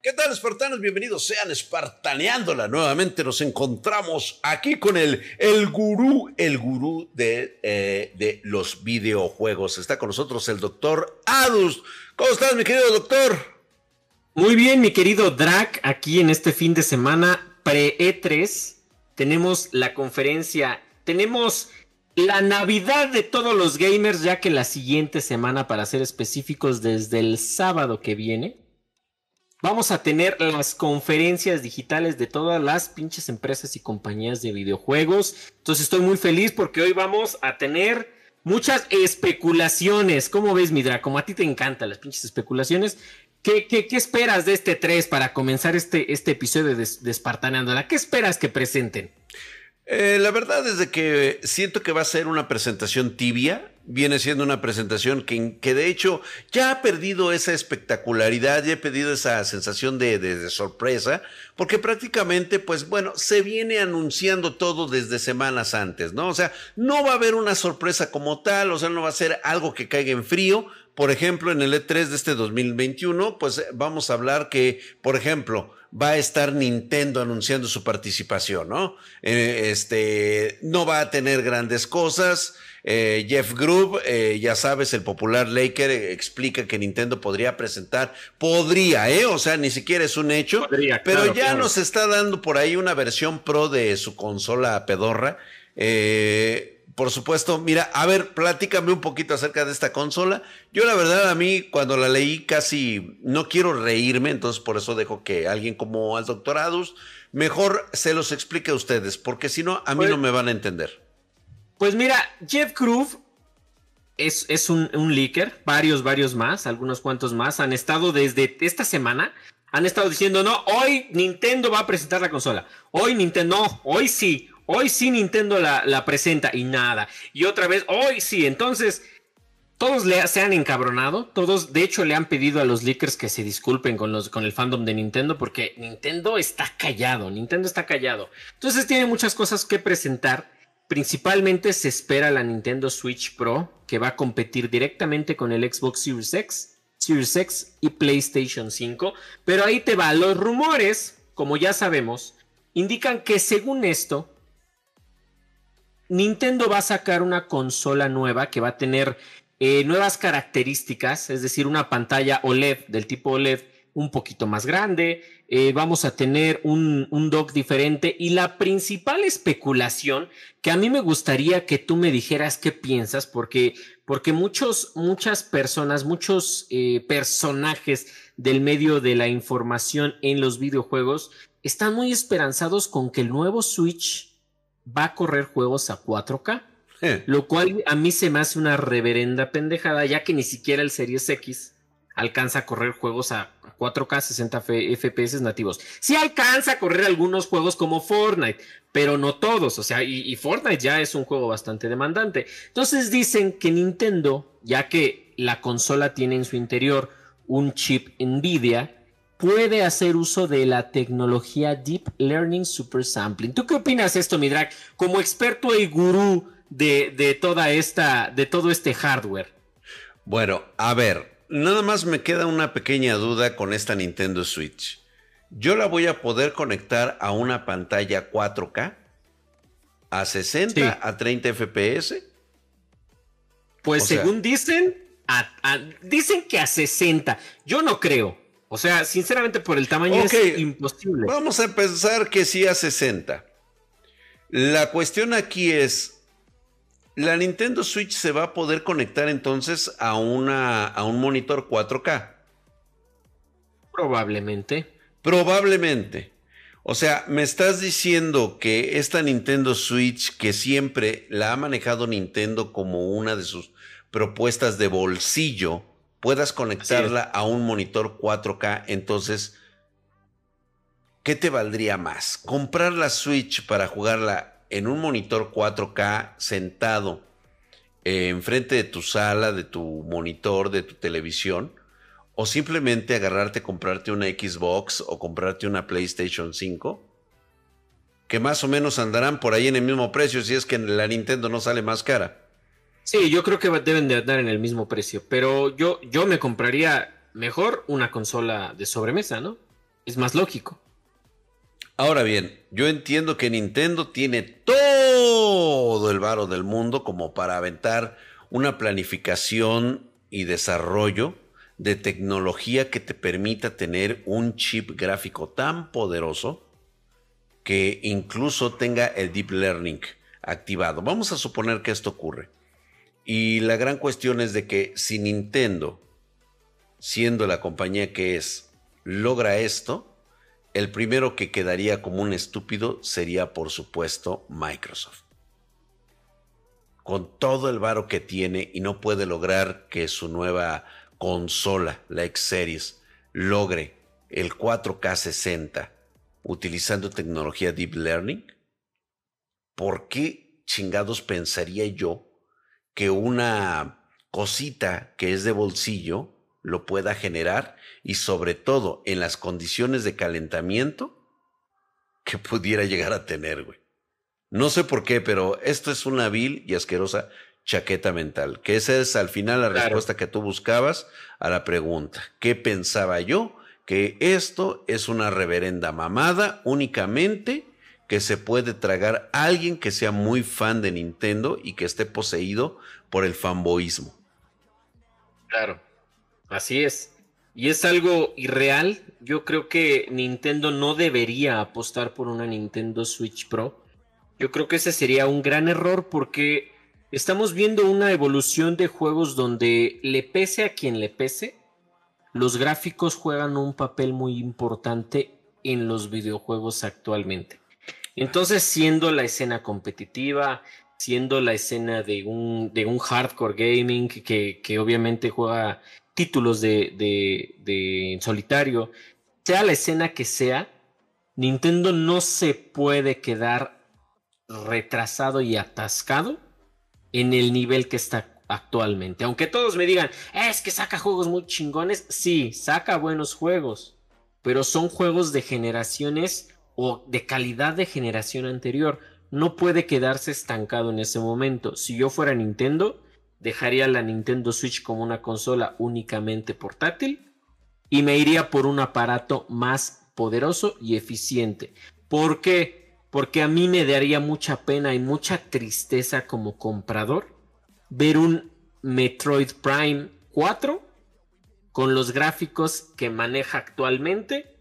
¿Qué tal, espartanos? Bienvenidos sean espartaneándola. Nuevamente nos encontramos aquí con el, el gurú, el gurú de, eh, de los videojuegos. Está con nosotros el doctor Adus. ¿Cómo estás, mi querido doctor? Muy bien, mi querido Drac, aquí en este fin de semana pre-E3 tenemos la conferencia, tenemos la Navidad de todos los gamers, ya que la siguiente semana, para ser específicos, desde el sábado que viene, Vamos a tener las conferencias digitales de todas las pinches empresas y compañías de videojuegos. Entonces estoy muy feliz porque hoy vamos a tener muchas especulaciones. ¿Cómo ves, Midra? Como a ti te encantan las pinches especulaciones. ¿Qué, qué, esperas de este 3 para comenzar este, este episodio de, de ¿Qué esperas que presenten? Eh, la verdad es de que siento que va a ser una presentación tibia. Viene siendo una presentación que, que de hecho ya ha perdido esa espectacularidad, ya ha perdido esa sensación de, de, sorpresa, porque prácticamente, pues bueno, se viene anunciando todo desde semanas antes, ¿no? O sea, no va a haber una sorpresa como tal, o sea, no va a ser algo que caiga en frío, por ejemplo, en el E3 de este 2021, pues vamos a hablar que, por ejemplo, va a estar Nintendo anunciando su participación, ¿no? Eh, este, no va a tener grandes cosas. Eh, Jeff Groove, eh, ya sabes, el popular Laker explica que Nintendo podría presentar, podría, ¿eh? O sea, ni siquiera es un hecho, pero ya nos está dando por ahí una versión pro de su consola pedorra. Eh, por supuesto, mira, a ver, platícame un poquito acerca de esta consola. Yo la verdad a mí cuando la leí casi no quiero reírme, entonces por eso dejo que alguien como al doctor Adus mejor se los explique a ustedes, porque si no, a mí pues no me van a entender. Pues mira, Jeff Groove es, es un, un leaker, varios, varios más, algunos cuantos más, han estado desde esta semana han estado diciendo, no, hoy Nintendo va a presentar la consola. Hoy Nintendo, no, hoy sí. Hoy sí Nintendo la, presenta y nada. Y otra vez, hoy sí. Entonces, todos le, se han encabronado. Todos, de hecho, le han pedido a los leakers que se disculpen con, los, con el fandom de Nintendo porque Nintendo está callado. Nintendo está callado. Entonces, tiene muchas cosas que presentar. Principalmente se espera la Nintendo Switch Pro que va a competir directamente con el Xbox Series X, Series X y PlayStation 5. Pero ahí te va. Los rumores, como ya sabemos, indican que según esto, Nintendo va a sacar una consola nueva que va a tener eh, nuevas características, es decir, una pantalla OLED del tipo OLED un poquito más grande, eh, vamos a tener un, un, dock diferente. Y la principal especulación que a mí me gustaría que tú me dijeras qué piensas, porque, porque muchos, muchas personas, muchos eh, personajes del medio de la información en los videojuegos están muy esperanzados con que el nuevo Switch va a correr juegos a 4K. Eh. Lo cual a mí se me hace una reverenda pendejada, ya que ni siquiera el Series X alcanza a correr juegos a 4K 60 FPS nativos. Sí alcanza a correr algunos juegos como Fortnite, pero no todos. O sea, y, Fortnite ya es un juego bastante demandante. Entonces dicen que Nintendo, ya que la consola tiene en su interior un chip Nvidia, puede hacer uso de la tecnología Deep Learning Super Sampling. ¿Tú qué opinas de esto, Midrak, como experto y gurú de, de, toda esta, de todo este hardware? Bueno, a ver, nada más me queda una pequeña duda con esta Nintendo Switch. ¿Yo la voy a poder conectar a una pantalla 4K? ¿A 60? ¿A 30 FPS? Pues según dicen, dicen que a 60. Yo no creo. O sea, sinceramente por el tamaño es imposible. Vamos a pensar que sí a 60. La cuestión aquí es, la Nintendo Switch se va a poder conectar entonces a, una, a un monitor 4K. Probablemente. Probablemente. O sea, me estás diciendo que esta Nintendo Switch, que siempre la ha manejado Nintendo como una de sus propuestas de bolsillo, puedas conectarla a un monitor 4K, entonces, ¿qué te valdría más? ¿Comprar la Switch para jugarla en un monitor 4K sentado eh, enfrente de tu sala, de tu monitor, de tu televisión? ¿O simplemente agarrarte, comprarte una Xbox o comprarte una PlayStation 5? Que más o menos andarán por ahí en el mismo precio si es que la Nintendo no sale más cara. Sí, yo creo que deben de andar en el mismo precio, pero yo, yo me compraría mejor una consola de sobremesa, ¿no? es más lógico. Ahora bien, yo entiendo que Nintendo tiene todo el varo del mundo como para aventar una planificación y desarrollo de tecnología que te permita tener un chip gráfico tan poderoso que incluso tenga el deep learning activado. Vamos a suponer que esto ocurre. Y la gran cuestión es de que si Nintendo, siendo la compañía que es, logra esto, el primero que quedaría como un estúpido sería por supuesto Microsoft. Con todo el varo que tiene y no puede lograr que su nueva consola, la X Series, logre el 4K 60 utilizando tecnología Deep Learning, ¿por qué chingados pensaría yo que una cosita que es de bolsillo lo pueda generar y sobre todo en las condiciones de calentamiento que pudiera llegar a tener, güey? No sé por qué, pero esto es una vil y asquerosa chaqueta mental, que esa es al final la respuesta que tú buscabas a la pregunta. ¿Qué pensaba yo? Que esto es una reverenda mamada únicamente que se puede tragar alguien que sea muy fan de Nintendo y que esté poseído por el fanboísmo. Claro, así es. Y es algo irreal. Yo creo que Nintendo no debería apostar por una Nintendo Switch Pro. Yo creo que ese sería un gran error porque Estamos viendo una evolución de juegos donde le pese a quien le pese, los gráficos juegan un papel muy importante en los videojuegos actualmente. Entonces, siendo la escena competitiva, siendo la escena de un, de un hardcore gaming que, que obviamente juega títulos de, de, de solitario, sea la escena que sea, Nintendo no se puede quedar retrasado y atascado en el nivel que está actualmente. Aunque todos me digan, es que saca juegos muy chingones, sí, saca buenos juegos, pero son juegos de generaciones o de calidad de generación anterior. No puede quedarse estancado en ese momento. Si yo fuera Nintendo, dejaría la Nintendo Switch como una consola únicamente portátil y me iría por un aparato más poderoso y eficiente. ¿Por qué? porque a mí me daría mucha pena y mucha tristeza como comprador ver un Metroid Prime 4 con los gráficos que maneja actualmente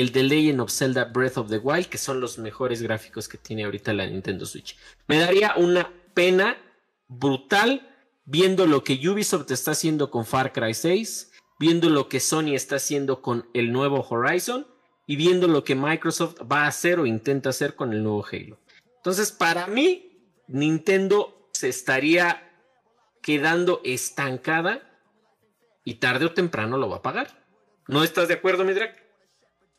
el de Legend of Zelda Breath of the Wild, que son los mejores gráficos que tiene ahorita la Nintendo Switch. Me daría una pena brutal viendo lo que Ubisoft está haciendo con Far Cry 6, viendo lo que Sony está haciendo con el nuevo Horizon y viendo lo que Microsoft va a hacer o intenta hacer con el nuevo Halo. Entonces, para mí, Nintendo se estaría quedando estancada y tarde o temprano lo va a pagar. ¿No estás de acuerdo, Midrak?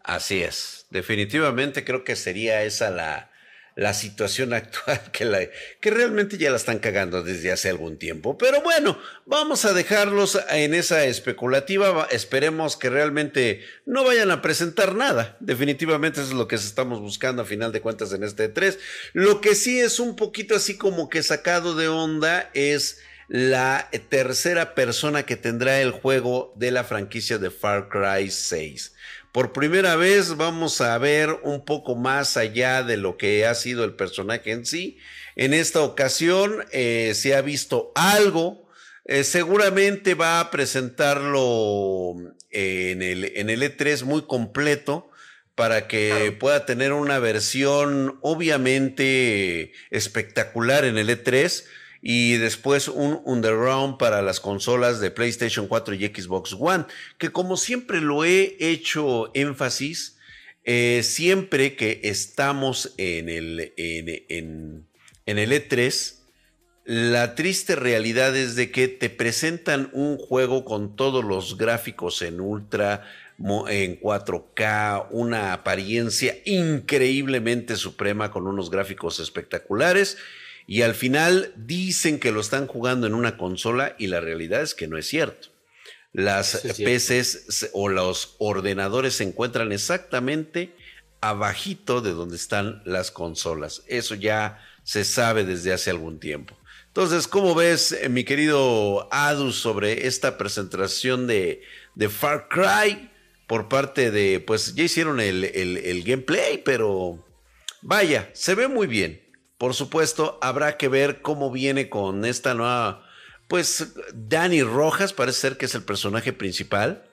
Así es. Definitivamente creo que sería esa la, la situación actual que, la, que realmente ya la están cagando desde hace algún tiempo. Pero bueno, vamos a dejarlos en esa especulativa. Esperemos que realmente no vayan a presentar nada. Definitivamente eso es lo que estamos buscando a final de cuentas en este 3. Lo que sí es un poquito así como que sacado de onda es la tercera persona que tendrá el juego de la franquicia de Far Cry 6. Por primera vez vamos a ver un poco más allá de lo que ha sido el personaje en sí. En esta ocasión eh, se ha visto algo. Eh, seguramente va a presentarlo en el, en el E3 muy completo para que pueda tener una versión obviamente espectacular en el E3 y después un underground para las consolas de PlayStation 4 y Xbox One, que como siempre lo he hecho énfasis, eh, siempre que estamos en el, en, en el E3, la triste realidad es de que te presentan un juego con todos los gráficos en ultra, en 4K, una apariencia increíblemente suprema con unos gráficos espectaculares y al final dicen que lo están jugando en una consola y la realidad es que no es cierto. Las PCs o los ordenadores se encuentran exactamente abajito de donde están las consolas. Eso ya se sabe desde hace algún tiempo. Entonces, ¿cómo ves, eh, mi querido Adus, sobre esta presentación de, de Far Cry? por parte de, pues ya hicieron el, el gameplay, pero vaya, se ve muy bien. Por supuesto, habrá que ver cómo viene con esta nueva, pues Dani Rojas parece ser que es el personaje principal.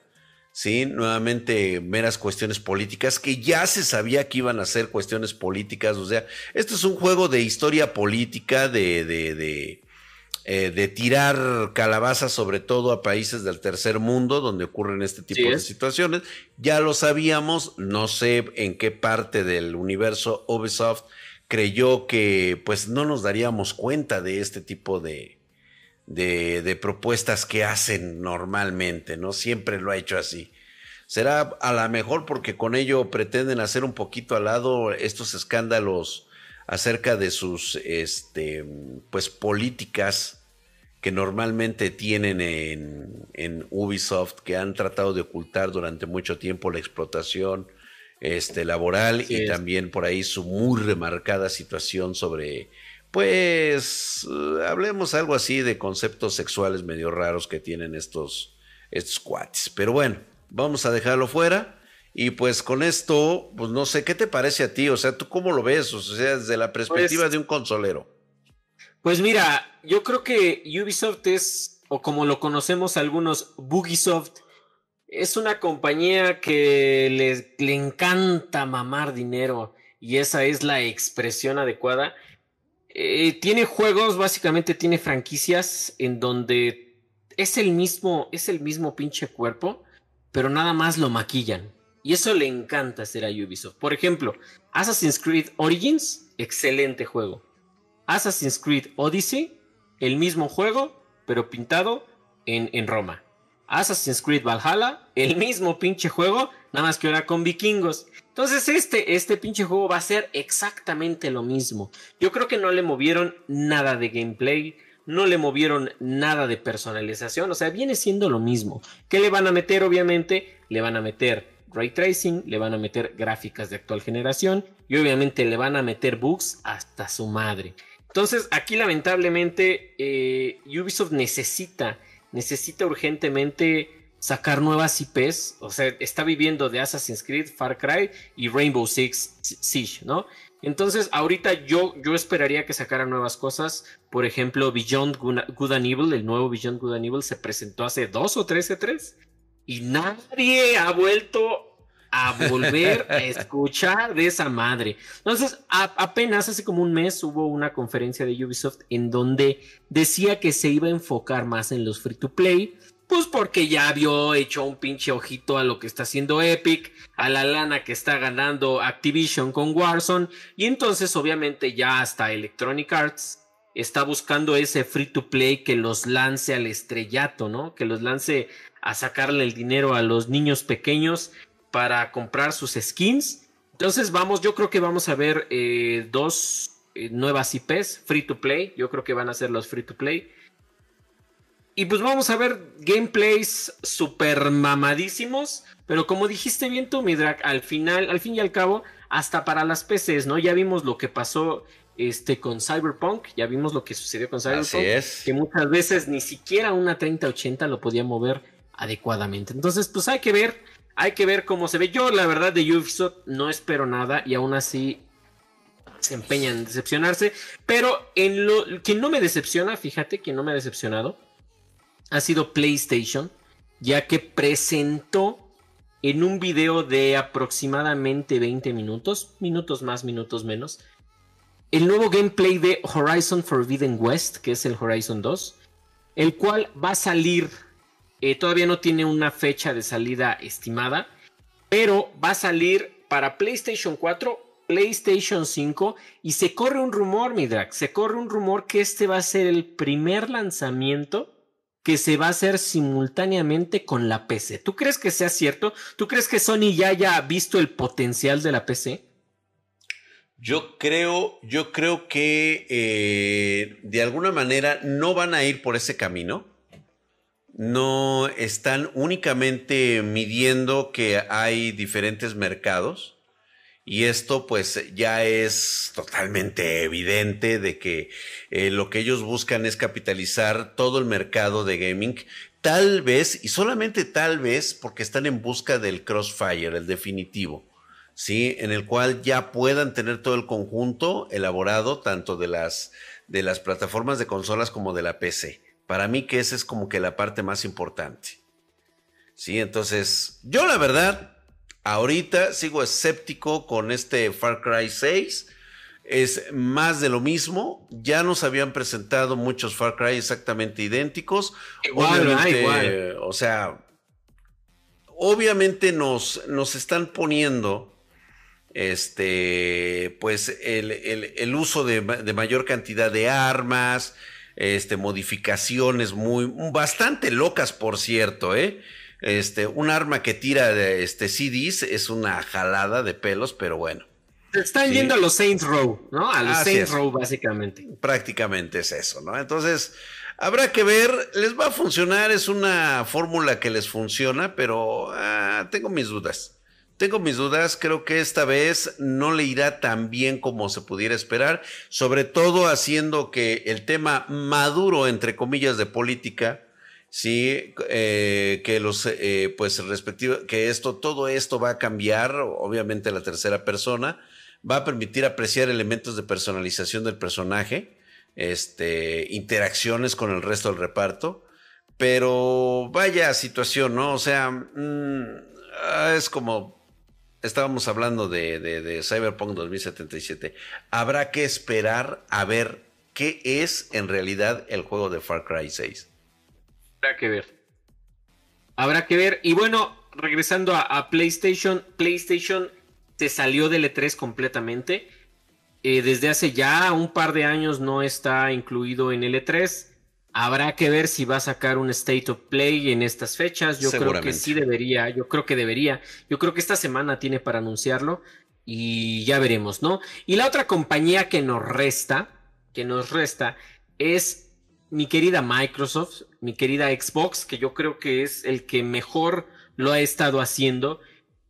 Sí, nuevamente meras cuestiones políticas que ya se sabía que iban a ser cuestiones políticas. O sea, esto es un juego de historia política, de, de, de, eh, de tirar calabazas sobre todo a países del tercer mundo donde ocurren este tipo de situaciones. Ya lo sabíamos, no sé en qué parte del universo Ubisoft creyó que pues no nos daríamos cuenta de este tipo de, de, propuestas que hacen normalmente, ¿no? Siempre lo ha hecho así. Será a lo mejor porque con ello pretenden hacer un poquito al lado estos escándalos acerca de sus este, pues políticas que normalmente tienen en, en Ubisoft, que han tratado de ocultar durante mucho tiempo la explotación este, laboral y también por ahí su muy remarcada situación sobre pues hablemos algo así de conceptos sexuales medio raros que tienen estos, estos cuates. Pero bueno, vamos a dejarlo fuera. Y pues con esto, pues no sé, ¿qué te parece a ti? O sea, ¿tú cómo lo ves? O sea, desde la perspectiva pues de un consolero. Pues mira, yo creo que Ubisoft es, o como lo conocemos algunos, Bugisoft, es una compañía que le, le encanta mamar dinero y esa es la expresión adecuada. Eh, tiene juegos, básicamente tiene franquicias en donde es el mismo, es el mismo pinche cuerpo, pero nada más lo maquillan. Y eso le encanta hacer a Ubisoft. Por ejemplo, Assassin's Creed Origins, excelente juego. Assassin's Creed Odyssey, el mismo juego, pero pintado en, en Roma. Assassin's Creed Valhalla, el mismo pinche juego, nada más que ahora con vikingos. Entonces este, este pinche juego va a ser exactamente lo mismo. Yo creo que no le movieron nada de gameplay, no le movieron nada de personalización, o sea, viene siendo lo mismo. ¿Qué le van a meter? Obviamente, le van a meter ray tracing, le van a meter gráficas de actual generación y obviamente le van a meter bugs hasta su madre. Entonces, aquí lamentablemente eh, Ubisoft necesita, necesita urgentemente sacar nuevas IPs, o sea, está viviendo de Assassin's Creed, Far Cry y Rainbow Six Siege, ¿no? Entonces, ahorita yo, yo esperaría que sacara nuevas cosas. Por ejemplo, Beyond Good and Evil, el nuevo Beyond Good and Evil se presentó hace dos o tres E3 y nadie ha vuelto a volver a escuchar de esa madre. Entonces, apenas hace como un mes hubo una conferencia de Ubisoft en donde decía que se iba a enfocar más en los free to play pues porque ya vio hecho un pinche ojito a lo que está haciendo Epic, a la lana que está ganando Activision con Warzone, y entonces obviamente ya hasta Electronic Arts está buscando ese free to play que los lance al estrellato, ¿no? Que los lance a sacarle el dinero a los niños pequeños para comprar sus skins. Entonces vamos, yo creo que vamos a ver eh, dos eh, nuevas IPs free to play, yo creo que van a ser los free to play. Y pues vamos a ver gameplays super mamadísimos. Pero como dijiste bien tú, Midrak, al final, al fin y al cabo, hasta para las PCs, ¿no? Ya vimos lo que pasó este, con Cyberpunk, ya vimos lo que sucedió con Cyberpunk. es. Que muchas veces ni siquiera una 3080 lo podía mover adecuadamente. Entonces, pues hay que ver, hay que ver cómo se ve. Yo, la verdad, de Ubisoft no espero nada y aún así se empeñan en decepcionarse. Pero en lo que no me decepciona, fíjate que no me ha decepcionado ha sido PlayStation, ya que presentó en un video de aproximadamente 20 minutos, minutos más, minutos menos, el nuevo gameplay de Horizon Forbidden West, que es el Horizon 2, el cual va a salir, eh, todavía no tiene una fecha de salida estimada, pero va a salir para PlayStation 4, PlayStation 5 y se corre un rumor, Midrak, se corre un rumor que este va a ser el primer lanzamiento que se va a hacer simultáneamente con la PC. ¿Tú crees que sea cierto? ¿Tú crees que Sony ya haya visto el potencial de la PC? Yo creo, yo creo que eh, de alguna manera no van a ir por ese camino. No están únicamente midiendo que hay diferentes mercados y esto pues ya es totalmente evidente de que eh, lo que ellos buscan es capitalizar todo el mercado de gaming, tal vez, y solamente tal vez, porque están en busca del Crossfire, el definitivo, ¿sí? En el cual ya puedan tener todo el conjunto elaborado, tanto de las, de las plataformas de consolas como de la PC. Para mí que esa es como que la parte más importante. Sí, entonces, yo la verdad, ahorita sigo escéptico con este Far Cry 6 es más de lo mismo. Ya nos habían presentado muchos Far Cry exactamente idénticos. Obviamente, o sea, obviamente nos, nos están poniendo este, pues el, uso de, mayor cantidad de armas, este, modificaciones muy, bastante locas, por cierto, ¿eh? Este, un arma que tira de este, CDs es una jalada de pelos, pero bueno. Están yendo a los Saints Row, ¿no? A los Saints Row, básicamente. Prácticamente es eso, ¿no? Entonces, habrá que ver, les va a funcionar, es una fórmula que les funciona, pero ah, tengo mis dudas. Tengo mis dudas, creo que esta vez no le irá tan bien como se pudiera esperar, sobre todo haciendo que el tema maduro, entre comillas, de política, sí, eh, que los, eh, pues respectivo, que esto, todo esto va a cambiar, obviamente la tercera persona, va a permitir apreciar elementos de personalización del personaje, este, interacciones con el resto del reparto, pero vaya situación, ¿no? O sea, mm, es como estábamos hablando de, Cyberpunk 2077. Habrá que esperar a ver qué es en realidad el juego de Far Cry 6. Habrá que ver. Habrá que ver. Y bueno, regresando a PlayStation, PlayStation se salió del E3 completamente. Eh, desde hace ya un par de años no está incluido en el E3. Habrá que ver si va a sacar un State of Play en estas fechas. Yo creo que sí debería, yo creo que debería. Yo creo que esta semana tiene para anunciarlo y ya veremos, ¿no? Y la otra compañía que nos resta, que nos resta, es mi querida Microsoft, mi querida Xbox, que yo creo que es el que mejor lo ha estado haciendo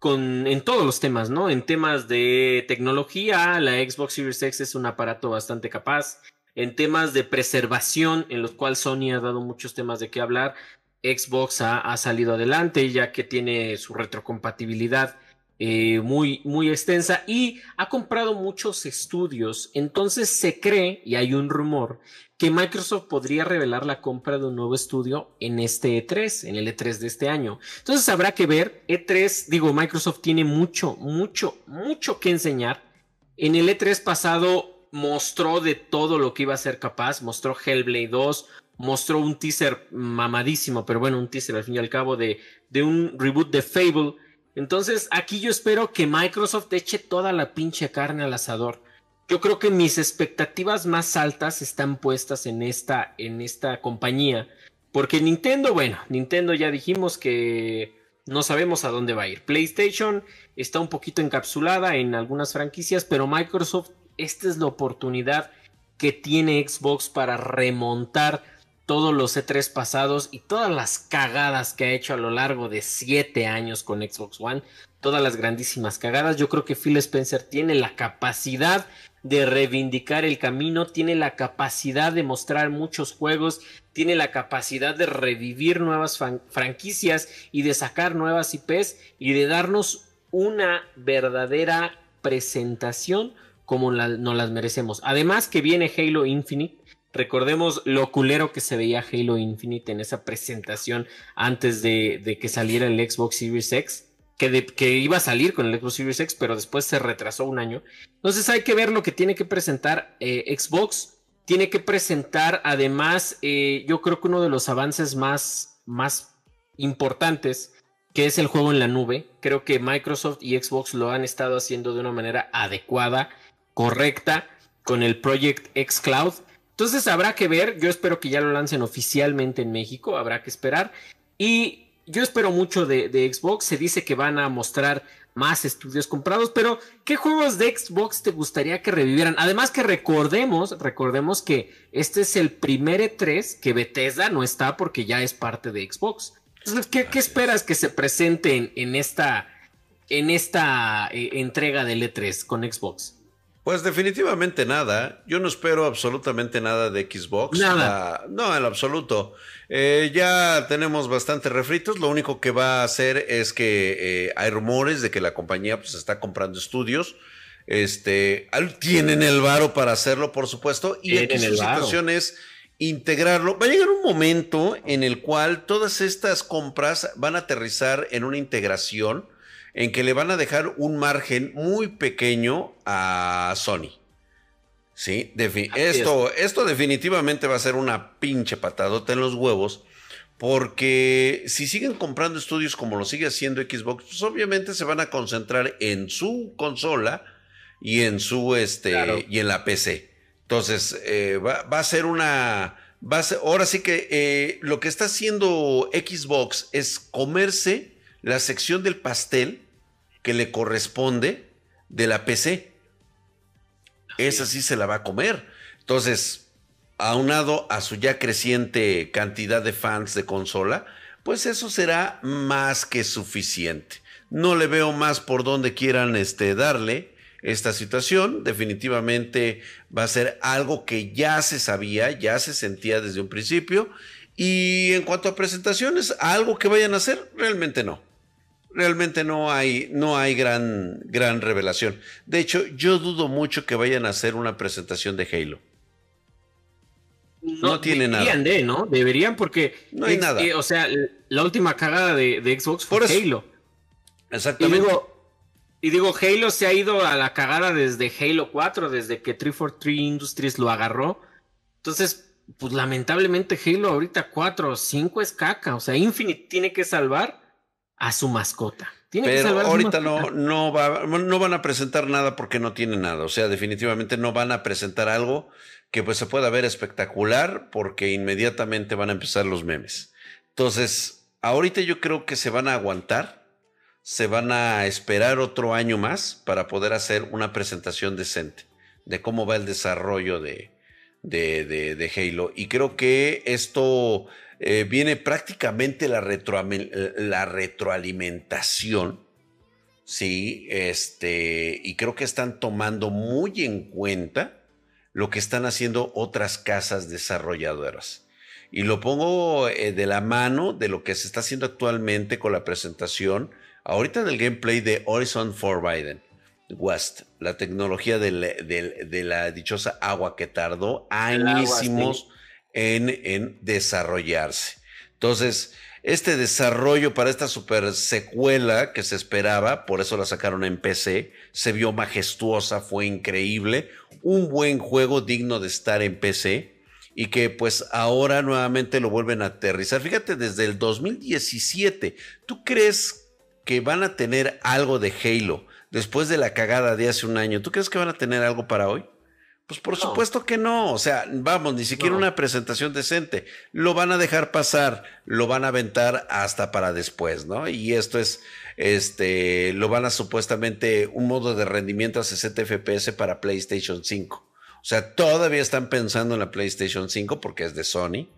en todos los temas, ¿no? En temas de tecnología, la Xbox Series X es un aparato bastante capaz. En temas de preservación, en los cuales Sony ha dado muchos temas de qué hablar, Xbox ha, salido adelante ya que tiene su retrocompatibilidad eh, muy, muy extensa y ha comprado muchos estudios. Entonces se cree, y hay un rumor, que Microsoft podría revelar la compra de un nuevo estudio en este E3, en el E3 de este año. Entonces habrá que ver, E3, digo, Microsoft tiene mucho, mucho, mucho que enseñar. En el E3 pasado mostró de todo lo que iba a ser capaz, mostró Hellblade 2, mostró un teaser mamadísimo, pero bueno, un teaser al fin y al cabo de, de un reboot de Fable. Entonces aquí yo espero que Microsoft eche toda la pinche carne al asador yo creo que mis expectativas más altas están puestas en esta, en esta compañía. Porque Nintendo, bueno, Nintendo ya dijimos que no sabemos a dónde va a ir. PlayStation está un poquito encapsulada en algunas franquicias, pero Microsoft, esta es la oportunidad que tiene Xbox para remontar todos los E3 pasados y todas las cagadas que ha hecho a lo largo de 7 años con Xbox One, todas las grandísimas cagadas. Yo creo que Phil Spencer tiene la capacidad de reivindicar el camino, tiene la capacidad de mostrar muchos juegos, tiene la capacidad de revivir nuevas franquicias y de sacar nuevas IPs y de darnos una verdadera presentación como no las merecemos. Además que viene Halo Infinite. Recordemos lo culero que se veía Halo Infinite en esa presentación antes de, de que saliera el Xbox Series X que, iba a salir con el Xbox Series X, pero después se retrasó un año. Entonces hay que ver lo que tiene que presentar eh, Xbox. Tiene que presentar además, eh, yo creo que uno de los avances más, más importantes, que es el juego en la nube. Creo que Microsoft y Xbox lo han estado haciendo de una manera adecuada, correcta, con el Project X Cloud. Entonces habrá que ver, yo espero que ya lo lancen oficialmente en México, habrá que esperar. Y yo espero mucho de, Xbox. Se dice que van a mostrar más estudios comprados, pero ¿qué juegos de Xbox te gustaría que revivieran? Además que recordemos, recordemos que este es el primer E3 que Bethesda no está porque ya es parte de Xbox. Entonces, ¿qué, esperas que se presente en, esta, en esta eh, entrega del E3 con Xbox? Pues definitivamente nada. Yo no espero absolutamente nada de Xbox. Nada. Ah, no, en absoluto. Eh, ya tenemos bastantes refritos. Lo único que va a hacer es que eh, hay rumores de que la compañía pues, está comprando estudios. Este, tienen el varo para hacerlo, por supuesto. Y aquí su situación es integrarlo. Va a llegar un momento en el cual todas estas compras van a aterrizar en una integración en que le van a dejar un margen muy pequeño a Sony. Sí, esto, esto definitivamente va a ser una pinche patadota en los huevos. Porque si siguen comprando estudios como lo sigue haciendo Xbox, pues obviamente se van a concentrar en su consola y en su este y en la PC. Entonces, eh, va, a ser una. Va ahora sí que eh, lo que está haciendo Xbox es comerse la sección del pastel que le corresponde de la PC. Esa sí se la va a comer. Entonces, aunado a su ya creciente cantidad de fans de consola, pues eso será más que suficiente. No le veo más por donde quieran este, darle esta situación. Definitivamente va a ser algo que ya se sabía, ya se sentía desde un principio. Y en cuanto a presentaciones, algo que vayan a hacer, realmente no realmente no hay, no hay gran, gran revelación. De hecho, yo dudo mucho que vayan a hacer una presentación de Halo. No, tiene nada. Deberían de, ¿no? Deberían porque... No hay nada. Eh, o sea, la última cagada de, Xbox fue Halo. Exactamente. Y digo, y digo, Halo se ha ido a la cagada desde Halo 4, desde que 343 Industries lo agarró. Entonces, pues lamentablemente Halo ahorita 4 o 5 es caca. O sea, Infinite tiene que salvar a su mascota. Pero ahorita no, no, va, no van a presentar nada porque no tiene nada. O sea, definitivamente no van a presentar algo que pues se pueda ver espectacular porque inmediatamente van a empezar los memes. Entonces, ahorita yo creo que se van a aguantar, se van a esperar otro año más para poder hacer una presentación decente de cómo va el desarrollo de, de, de, de Halo. Y creo que esto eh, viene prácticamente la, la retroalimentación. Sí, este, y creo que están tomando muy en cuenta lo que están haciendo otras casas desarrolladoras. Y lo pongo eh, de la mano de lo que se está haciendo actualmente con la presentación, ahorita del gameplay de Horizon Forbidden West, la tecnología de la dichosa agua que tardó añísimos en, desarrollarse. Entonces, este desarrollo para esta super secuela que se esperaba, por eso la sacaron en PC, se vio majestuosa, fue increíble, un buen juego digno de estar en PC y que pues ahora nuevamente lo vuelven a aterrizar. Fíjate, desde el 2017, ¿tú crees que van a tener algo de Halo después de la cagada de hace un año? ¿Tú crees que van a tener algo para hoy? Pues por supuesto que no, o sea, vamos, ni siquiera una presentación decente. Lo van a dejar pasar, lo van a aventar hasta para después, ¿no? Y esto es, este, lo van a supuestamente un modo de rendimiento a 60 FPS para PlayStation 5. O sea, todavía están pensando en la PlayStation 5 porque es de Sony,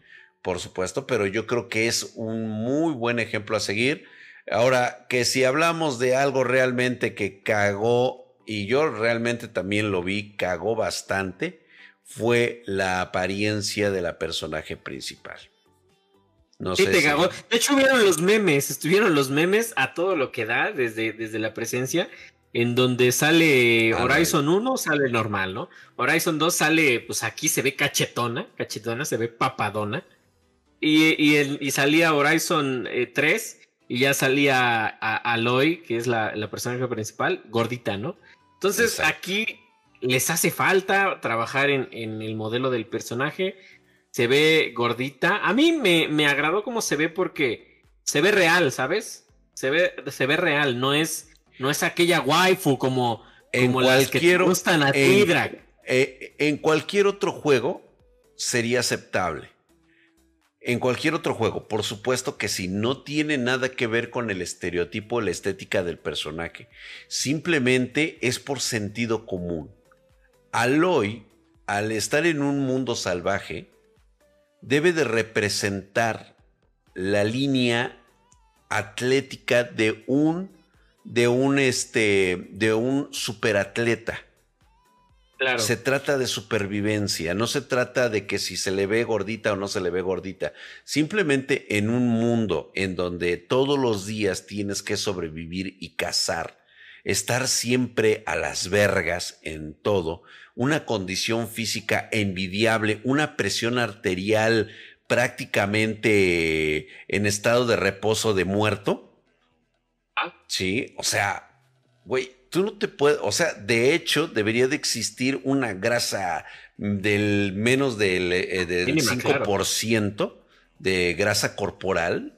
por supuesto, pero yo creo que es un muy buen ejemplo a seguir. Ahora, que si hablamos de algo realmente que cagó y yo realmente también lo vi, cagó bastante, fue la apariencia de la personaje principal. No sé te cagó. De hecho, vieron los memes, estuvieron los memes a todo lo que da desde, desde la presencia, en donde sale Horizon 1, sale normal, ¿no? Horizon 2 sale, pues aquí se ve cachetona, cachetona, se ve papadona. Y, y, el, y salía Horizon 3 eh, y ya salía a Aloy, que es la, la personaje principal, gordita, ¿no? Entonces aquí les hace falta trabajar en, el modelo del personaje. Se ve gordita. A mí me, me, agradó cómo se ve porque se ve real, ¿sabes? Se ve, se ve real, no es, no es aquella waifu como, en como las que te gustan a ti, eh, en cualquier otro juego sería aceptable en cualquier otro juego. Por supuesto que si no tiene nada que ver con el estereotipo, la estética del personaje. Simplemente es por sentido común. Aloy, al estar en un mundo salvaje, debe de representar la línea atlética de un de un este de un superatleta. Se trata de supervivencia, no se trata de que si se le ve gordita o no se le ve gordita. Simplemente en un mundo en donde todos los días tienes que sobrevivir y cazar, estar siempre a las vergas en todo, una condición física envidiable, una presión arterial prácticamente en estado de reposo de muerto. Ah. Sí, o sea, güey, tú no te puedes, o sea, de hecho debería de existir una grasa del menos del, 5% eh, de grasa corporal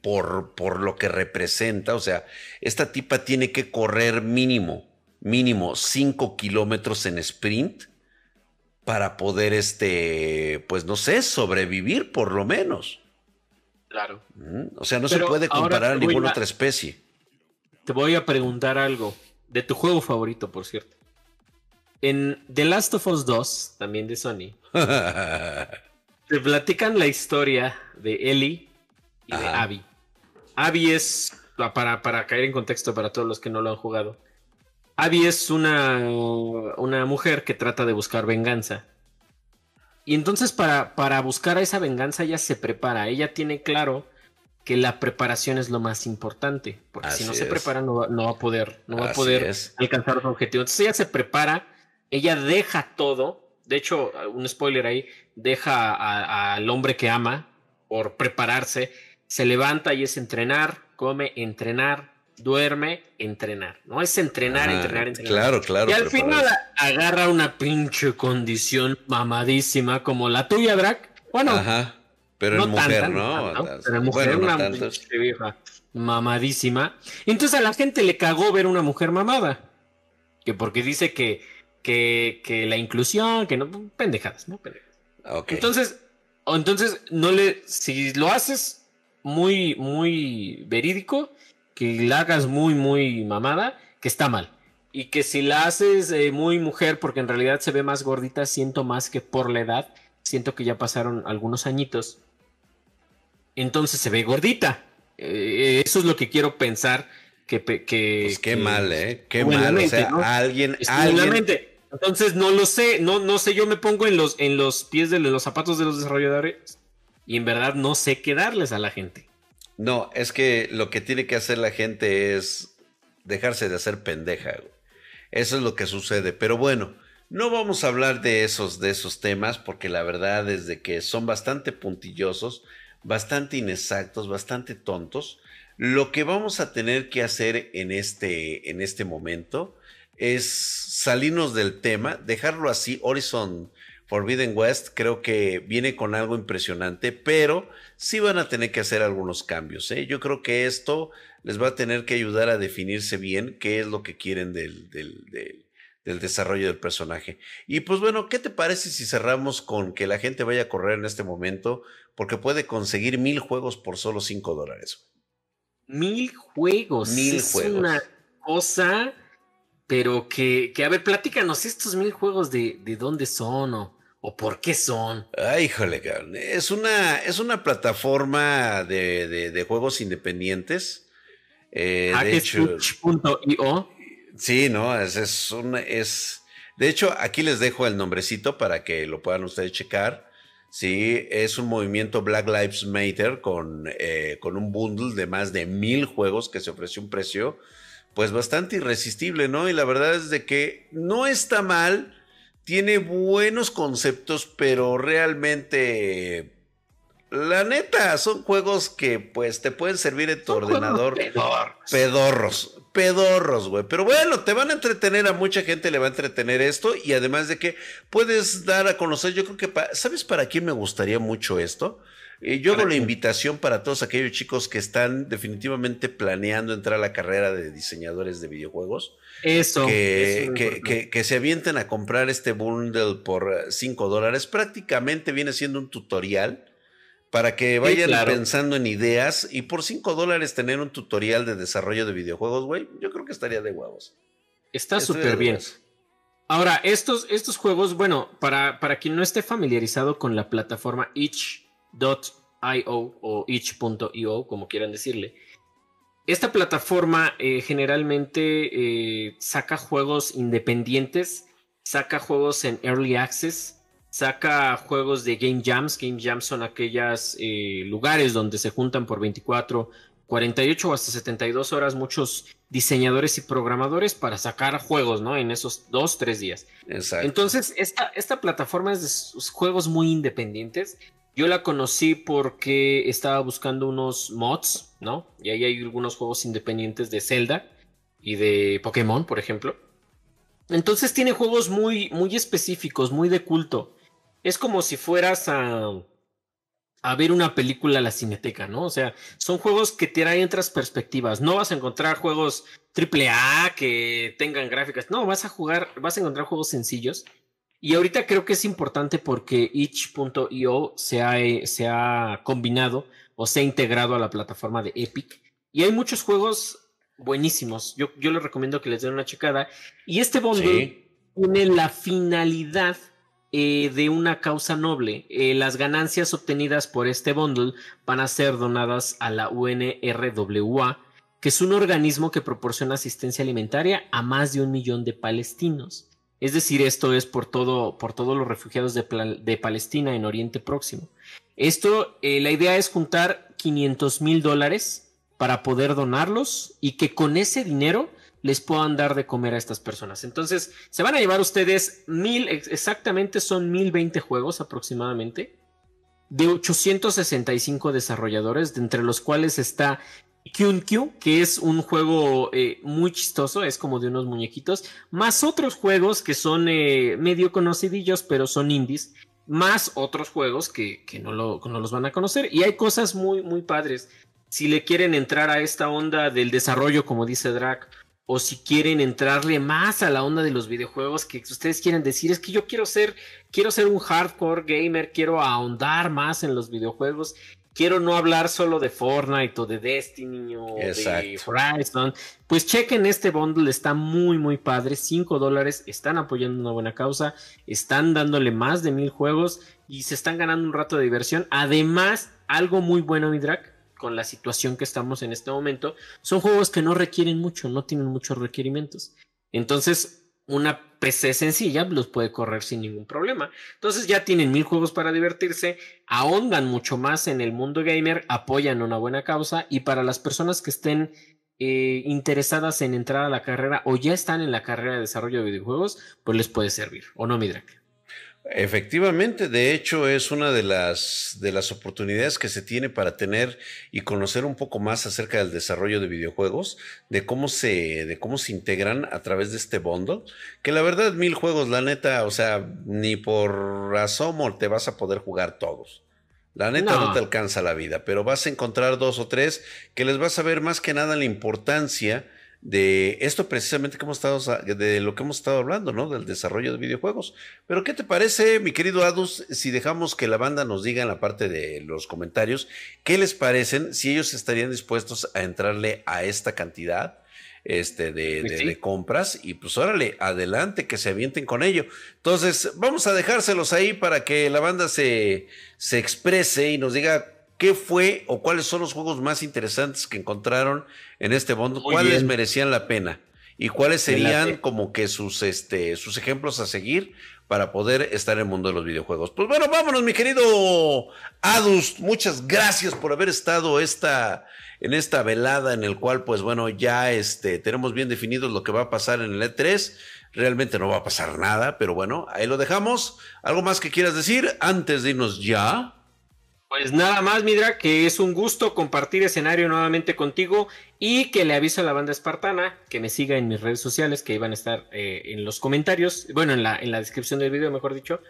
por, por lo que representa. O sea, esta tipa tiene que correr mínimo, mínimo 5 kilómetros en sprint para poder, este, pues no sé, sobrevivir por lo menos. Claro. O sea, no se puede comparar a ninguna otra especie. Te voy a preguntar algo de tu juego favorito, por cierto. En The Last of Us 2, también de Sony, te platican la historia de Ellie y de Abby. Abby es, para, para caer en contexto para todos los que no lo han jugado, Abby es una, una mujer que trata de buscar venganza. Y entonces para, para buscar a esa venganza ella se prepara, ella tiene claro que la preparación es lo más importante, porque si no se prepara no va, a poder, no va a poder alcanzar su objetivo. Entonces ella se prepara, ella deja todo, de hecho, un spoiler ahí, deja al hombre que ama por prepararse, se levanta y es entrenar, come, entrenar, duerme, entrenar, ¿no? Es entrenar, entrenar, entrenar. Claro, claro. Y al final agarra una pinche condición mamadísima como la tuya, Drac. Bueno, Ajá pero en mujer, ¿no? Pero en mujer, una vieja mamadísima. Entonces a la gente le cagó ver una mujer mamada. Que porque dice que, que, la inclusión, que no, pendejadas, ¿no? Pendejadas. Entonces, entonces, no le, si lo haces muy, muy verídico, que la hagas muy, muy mamada, que está mal. Y que si la haces eh, muy mujer, porque en realidad se ve más gordita, siento más que por la edad, siento que ya pasaron algunos añitos entonces se ve gordita. Eh, eso es lo que quiero pensar que... que pues qué mal, ¿eh? Qué mal. O sea, alguien... alguien... Entonces no lo sé, no, no sé, yo me pongo en los, en los pies de los zapatos de los desarrolladores y en verdad no sé qué darles a la gente. No, es que lo que tiene que hacer la gente es dejarse de hacer pendeja. Eso es lo que sucede. Pero bueno, no vamos a hablar de esos, de esos temas porque la verdad es de que son bastante puntillosos bastante inexactos, bastante tontos. Lo que vamos a tener que hacer en este, en este momento es salirnos del tema, dejarlo así. Horizon Forbidden West creo que viene con algo impresionante, pero sí van a tener que hacer algunos cambios. ¿eh? Yo creo que esto les va a tener que ayudar a definirse bien qué es lo que quieren del, desarrollo del personaje. Y pues bueno, ¿qué te parece si cerramos con que la gente vaya a correr en este momento? Porque puede conseguir mil juegos por solo cinco dólares. Mil juegos. Mil es una cosa, pero que, que, a ver, platícanos estos mil juegos de, de dónde son o, o por qué son. Ay, híjole, Es una, es una plataforma de, de, juegos independientes. Eh, de hecho, Sí, no, es, es, es... De hecho, aquí les dejo el nombrecito para que lo puedan ustedes checar. Sí, es un movimiento Black Lives Matter con, eh, con un bundle de más de mil juegos que se ofreció un precio pues bastante irresistible, ¿no? Y la verdad es de que no está mal, tiene buenos conceptos, pero realmente, la neta, son juegos que pues te pueden servir en tu ordenador. Pedorros pedorros, güey. Pero bueno, te van a entretener, a mucha gente le va a entretener esto y además de que puedes dar a conocer, yo creo que, ¿sabes para quién me gustaría mucho esto? Eh, yo hago la invitación para todos aquellos chicos que están definitivamente planeando entrar a la carrera de diseñadores de videojuegos. Eso. Que, que, que, se avienten a comprar este bundle por 5 dólares. Prácticamente viene siendo un tutorial para que vayan pensando en ideas y por 5 dólares tener un tutorial de desarrollo de videojuegos, güey, yo creo que estaría de huevos. Está súper bien. Ahora, estos, estos juegos, bueno, para, para quien no esté familiarizado con la plataforma itch.io o itch.io, como quieran decirle, esta plataforma eh, generalmente eh, saca juegos independientes saca juegos en Early Access, saca juegos de Game Jams. Game Jams son aquellos eh, lugares donde se juntan por 24, 48 o hasta 72 horas muchos diseñadores y programadores para sacar juegos, ¿no? En esos dos, tres días. Exacto. Entonces, esta, esta plataforma es de juegos muy independientes. Yo la conocí porque estaba buscando unos mods, ¿no? Y ahí hay algunos juegos independientes de Zelda y de Pokémon, por ejemplo. Entonces tiene juegos muy, muy específicos, muy de culto. Es como si fueras a a ver una película a la cineteca, ¿no? O sea, son juegos que te traen otras perspectivas. No vas a encontrar juegos AAA que tengan gráficas. No, vas a jugar, vas a encontrar juegos sencillos. Y ahorita creo que es importante porque itch.io se ha, eh, se ha combinado o se ha integrado a la plataforma de Epic. Y hay muchos juegos buenísimos. Yo, yo les recomiendo que les den una checada. Y este bundle tiene la finalidad eh, de una causa noble. Eh, las ganancias obtenidas por este bundle van a ser donadas a la UNRWA, que es un organismo que proporciona asistencia alimentaria a más de un millón de palestinos. Es decir, esto es por, todo, por todos los refugiados de, Palestina en Oriente Próximo. Esto, eh, la idea es juntar 500 mil dólares para poder donarlos y que con ese dinero les puedan dar de comer a estas personas. Entonces, se van a llevar ustedes mil, exactamente son mil veinte juegos aproximadamente, de 865 desarrolladores, de entre los cuales está QQ, que es un juego eh, muy chistoso, es como de unos muñequitos, más otros juegos que son eh, medio conocidillos, pero son indies, más otros juegos que, no, no, los van a conocer. Y hay cosas muy, muy padres. Si le quieren entrar a esta onda del desarrollo, como dice Drac, o si quieren entrarle más a la onda de los videojuegos que ustedes quieren decir es que yo quiero ser quiero ser un hardcore gamer, quiero ahondar más en los videojuegos, quiero no hablar solo de Fortnite o de Destiny o de Horizon, pues chequen este bundle, está muy muy padre, 5 dólares, están apoyando una buena causa, están dándole más de mil juegos y se están ganando un rato de diversión, además algo muy bueno mi con la situación que estamos en este momento, son juegos que no requieren mucho, no tienen muchos requerimientos. Entonces, una PC sencilla los puede correr sin ningún problema. Entonces ya tienen mil juegos para divertirse, ahondan mucho más en el mundo gamer, apoyan una buena causa y para las personas que estén eh, interesadas en entrar a la carrera o ya están en la carrera de desarrollo de videojuegos, pues les puede servir, ¿o no, Midrak? Efectivamente, de hecho es una de las, de las oportunidades que se tiene para tener y conocer un poco más acerca del desarrollo de videojuegos, de cómo se, de cómo se integran a través de este bundle, que la verdad mil juegos, la neta, o sea, ni por asomo te vas a poder jugar todos. La neta no. no te alcanza la vida, pero vas a encontrar dos o tres que les vas a ver más que nada la importancia de esto precisamente que hemos estado, de lo que hemos estado hablando, ¿no? Del desarrollo de videojuegos. Pero, ¿qué te parece, mi querido Adus, si dejamos que la banda nos diga en la parte de los comentarios qué les parecen, si ellos estarían dispuestos a entrarle a esta cantidad? este, de, pues de, compras y pues órale, adelante, que se avienten con ello. Entonces, vamos a dejárselos ahí para que la banda se, se exprese y nos diga qué fue o cuáles son los juegos más interesantes que encontraron en este bundle, cuáles merecían la pena y cuáles serían como que sus, este, sus ejemplos a seguir para poder estar en el mundo de los videojuegos. Pues bueno, vámonos, mi querido Adus. Muchas gracias por haber estado esta, en esta velada en el cual, pues bueno, ya este, tenemos bien definido lo que va a pasar en el E3. Realmente no va a pasar nada, pero bueno, ahí lo dejamos. ¿Algo más que quieras decir antes de irnos ya? Pues nada más, Midra, que es un gusto compartir escenario nuevamente contigo y que le aviso a la banda espartana que me siga en mis redes sociales, que iban a estar eh, en los comentarios, bueno, en la, en la descripción del video, mejor dicho,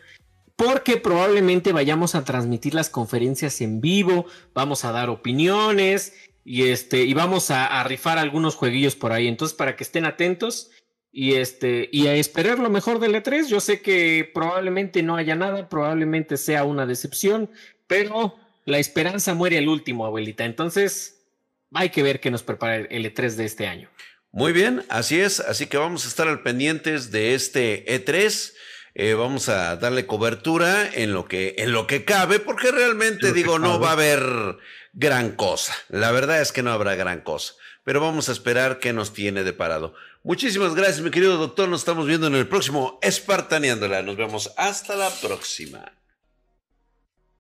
porque probablemente vayamos a transmitir las conferencias en vivo, vamos a dar opiniones y, este, y vamos a, rifar algunos jueguillos por ahí. Entonces, para que estén atentos y, este, y a esperar lo mejor del E3, yo sé que probablemente no haya nada, probablemente sea una decepción pero la esperanza muere al último, abuelita. Entonces, hay que ver qué nos prepara el E3 de este año. Muy bien, así es. Así que vamos a estar al pendientes de este E3. Eh, vamos a darle cobertura en lo que, en lo que cabe, porque realmente digo, no va a haber gran cosa. La verdad es que no habrá gran cosa. Pero vamos a esperar qué nos tiene de parado. Muchísimas gracias, mi querido doctor. Nos estamos viendo en el próximo Espartaneándola. Nos vemos hasta la próxima.